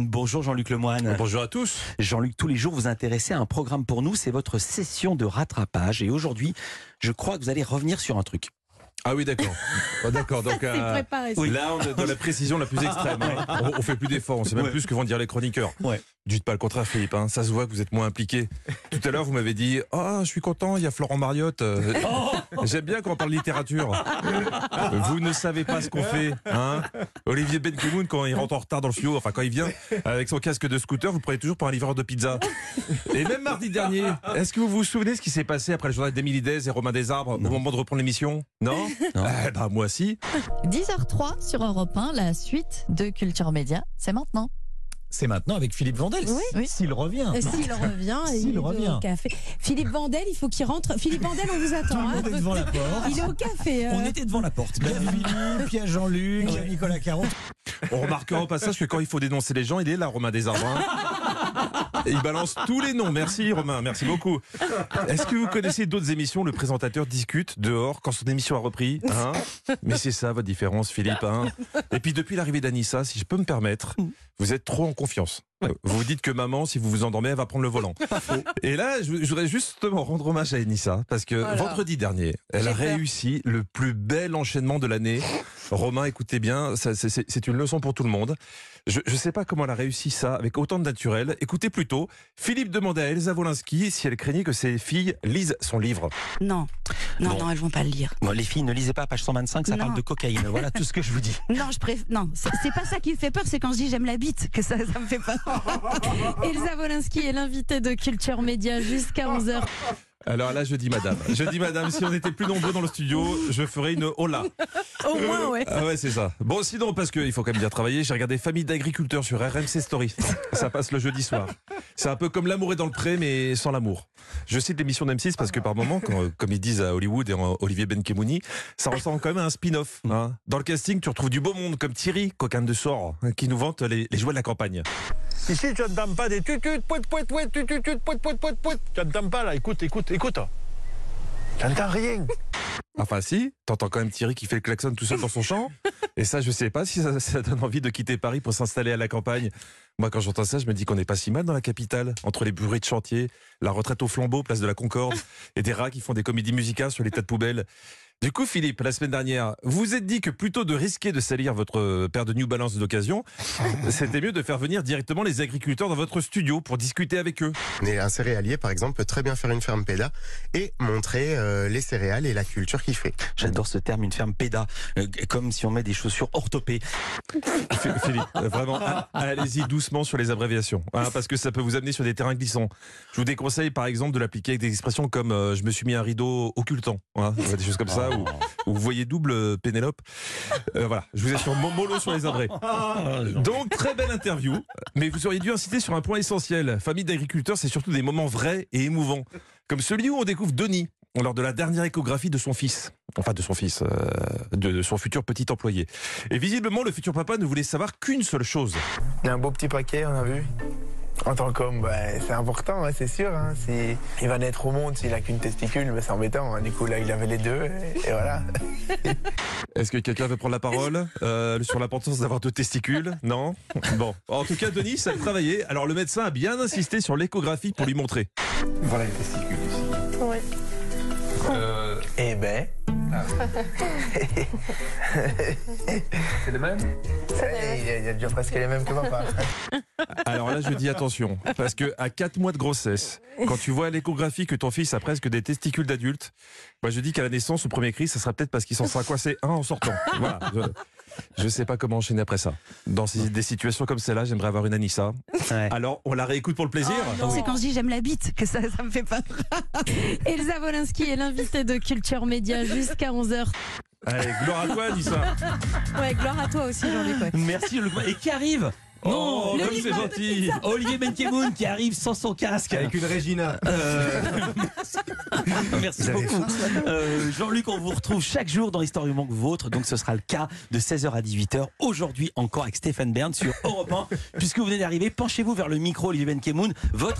Bonjour Jean-Luc Lemoine. Bonjour à tous. Jean-Luc, tous les jours vous intéressez à un programme pour nous, c'est votre session de rattrapage. Et aujourd'hui, je crois que vous allez revenir sur un truc. Ah oui, d'accord. Oh, d'accord. Donc euh, là, on est dans la précision la plus extrême. hein. On, on fait plus d'efforts. On sait même Ouais. plus ce que vont dire les chroniqueurs. Ouais. Dites pas le contraire, Philippe. hein. Ça se voit que vous êtes moins impliqué. Tout à l'heure, vous m'avez dit Ah, je suis content, il y a Florent Mariotte. Euh, J'aime bien quand on parle littérature. Vous ne savez pas ce qu'on fait. Hein Olivier Benkemoun, quand il rentre en retard dans le studio, enfin quand il vient avec son casque de scooter, vous le prenez toujours pour un livreur de pizza. Et même mardi dernier, est-ce que vous vous souvenez ce qui s'est passé après le journal d'Émilie Dez et Romain Desarbres au moment de reprendre l'émission? Non, Non. Eh ben, moi si. 10h03 sur Europe 1, la suite de Culture Média, c'est maintenant. C'est maintenant avec Philippe Vandel. Oui. S'il revient. S'il revient, S'il il est revient. au café. Philippe Vandel, il faut qu'il rentre. Philippe Vandel, on vous Tout attend. hein. devant la porte. Il est au café. euh. On était devant la porte. Philippe, il y a Jean-Luc, il y a Nicolas Caron. On remarquera au passage que quand il faut dénoncer les gens, il est là, Romain Desarbres. hein. Et il balance tous les noms. Merci Romain, merci beaucoup. Est-ce que vous connaissez d'autres émissions où le présentateur discute dehors quand son émission a repris hein? Mais c'est ça votre différence, Philippe. hein? Et puis depuis l'arrivée d'Anissa, si je peux me permettre, vous êtes trop en confiance. Vous vous dites que maman, si vous vous endormez, elle va prendre le volant. Et là, je je voudrais justement rendre hommage à Anissa, parce que Voilà. vendredi dernier, elle a peur. réussi le plus bel enchaînement de l'année. Romain, écoutez bien, c'est- une leçon pour tout le monde. Je ne sais pas comment elle a réussi ça avec autant de naturel. Écoutez plutôt, Philippe demandait à Elsa Wolinski si elle craignait que ses filles lisent son livre. Non, non, Bon. non, elles vont pas le lire. Bon, les filles, ne lisez pas page 125, ça Non. parle de cocaïne. Voilà tout ce que je vous dis. Non, je préfère. Non, c'est pas ça qui me fait peur, c'est quand je dis j'aime la bite que ça, ça me fait peur. Elsa Wolinski est l'invitée de Culture Média jusqu'à 11h. Alors là, je dis madame. Je dis madame, si on était plus nombreux dans le studio, je ferais une hola. Au moins, ouais. Ah ouais, c'est ça. Bon, sinon, parce qu'il faut quand même bien travailler, j'ai regardé Famille d'agriculteurs sur RMC Story. Ça passe le jeudi soir. C'est un peu comme L'amour est dans le pré, mais sans l'amour. Je cite l'émission d'M6 parce que par moment, quand- comme ils disent à Hollywood et en Olivier Benkemouni, ça ressemble quand même à un spin-off. hein. Dans le casting, tu retrouves du beau monde comme Thierry, coquin de sort, hein, qui nous vante les, les jouets de la campagne. Ici, tu n'entends pas des tut tut pout pout pout tut tut tut pout pout pout pout. Tu n'entends pas là, écoute, écoute, écoute. Tu n'entends rien. Enfin si, t'entends quand même Thierry qui fait le klaxon tout seul dans son champ. Et ça, je sais pas si ça, ça donne envie de quitter Paris pour s'installer à la campagne. Moi, quand j'entends ça, je me dis qu'on n'est pas si mal dans la capitale, entre les bruits de chantier, la retraite au flambeau, place de la Concorde, et des rats qui font des comédies musicales sur les tas de poubelles. Du coup, Philippe, la semaine dernière, vous vous êtes dit que plutôt de risquer de salir votre paire de New Balance d'occasion, c'était mieux de faire venir directement les agriculteurs dans votre studio pour discuter avec eux. Un céréalier, par exemple, peut très bien faire une ferme PEDA et montrer euh, les céréales et la culture qu'il fait. J'adore ce terme, une ferme péda, euh, comme si on met des chaussures orthopées. Phi- Philippe, euh, vraiment, allez-y doucement sur les abréviations, hein, parce que ça peut vous amener sur des terrains glissants. Je vous déconseille, par exemple, de l'appliquer avec des expressions comme euh, je me suis mis un rideau occultant, hein, des choses comme ça, ou vous voyez double euh, Pénélope. Euh, voilà, je vous ai sur mon mollo sur les abrés. Donc, très belle interview, mais vous auriez dû insister sur un point essentiel. Famille d'agriculteurs, c'est surtout des moments vrais et émouvants, comme celui où on découvre Denis lors de la dernière échographie de son fils, enfin de son fils, euh, de, de son futur petit employé. Et visiblement, le futur papa ne voulait savoir qu'une seule chose. Il y a un beau petit paquet, on a vu? En tant qu'homme, bah, c'est important, hein, c'est sûr. Hein, si il va naître au monde s'il a qu'une testicule, bah, c'est embêtant. hein. Du coup, là, il avait les deux, et, et voilà. Est-ce que quelqu'un veut prendre la parole euh, sur l'importance d'avoir deux testicules Non? Bon. En tout cas, Denis, ça a travaillé. Alors, le médecin a bien insisté sur l'échographie pour lui montrer. Voilà les testicules ici. Ouais. Eh ben. C'est le même il, y a, il y a déjà presque les mêmes que papa. Alors là, je dis attention, parce que à 4 mois de grossesse, quand tu vois à l'échographie que ton fils a presque des testicules d'adulte, moi je dis qu'à la naissance, au premier cri, ça sera peut-être parce qu'il s'en sera coincé un en sortant. Voilà. Je, sais pas comment enchaîner après ça. Dans ces- des situations comme celle-là, j'aimerais avoir une Anissa. Ouais. Alors, on la réécoute pour le plaisir C'est quand je dis j'aime la bite que ça, ça me fait peur. Elsa Wolinski est l'invitée de Culture Média jusqu'à 11h. Allez, gloire à toi, Anissa. Ouais, gloire à toi aussi, Jean-Luc. ouais. Merci. Et qui arrive? Oh, le comme c'est gentil Olivier Benkemoun qui arrive sans son casque. Avec une Régina. Euh, Merci beaucoup. Euh, Jean-Luc, on vous retrouve chaque jour dans Histoire du Manque Vôtre. Donc ce sera le cas de 16h à 18h. Aujourd'hui encore avec Stéphane Bern sur Europe 1. Puisque vous venez d'arriver, penchez-vous vers le micro, Olivier Benkemoun. Votre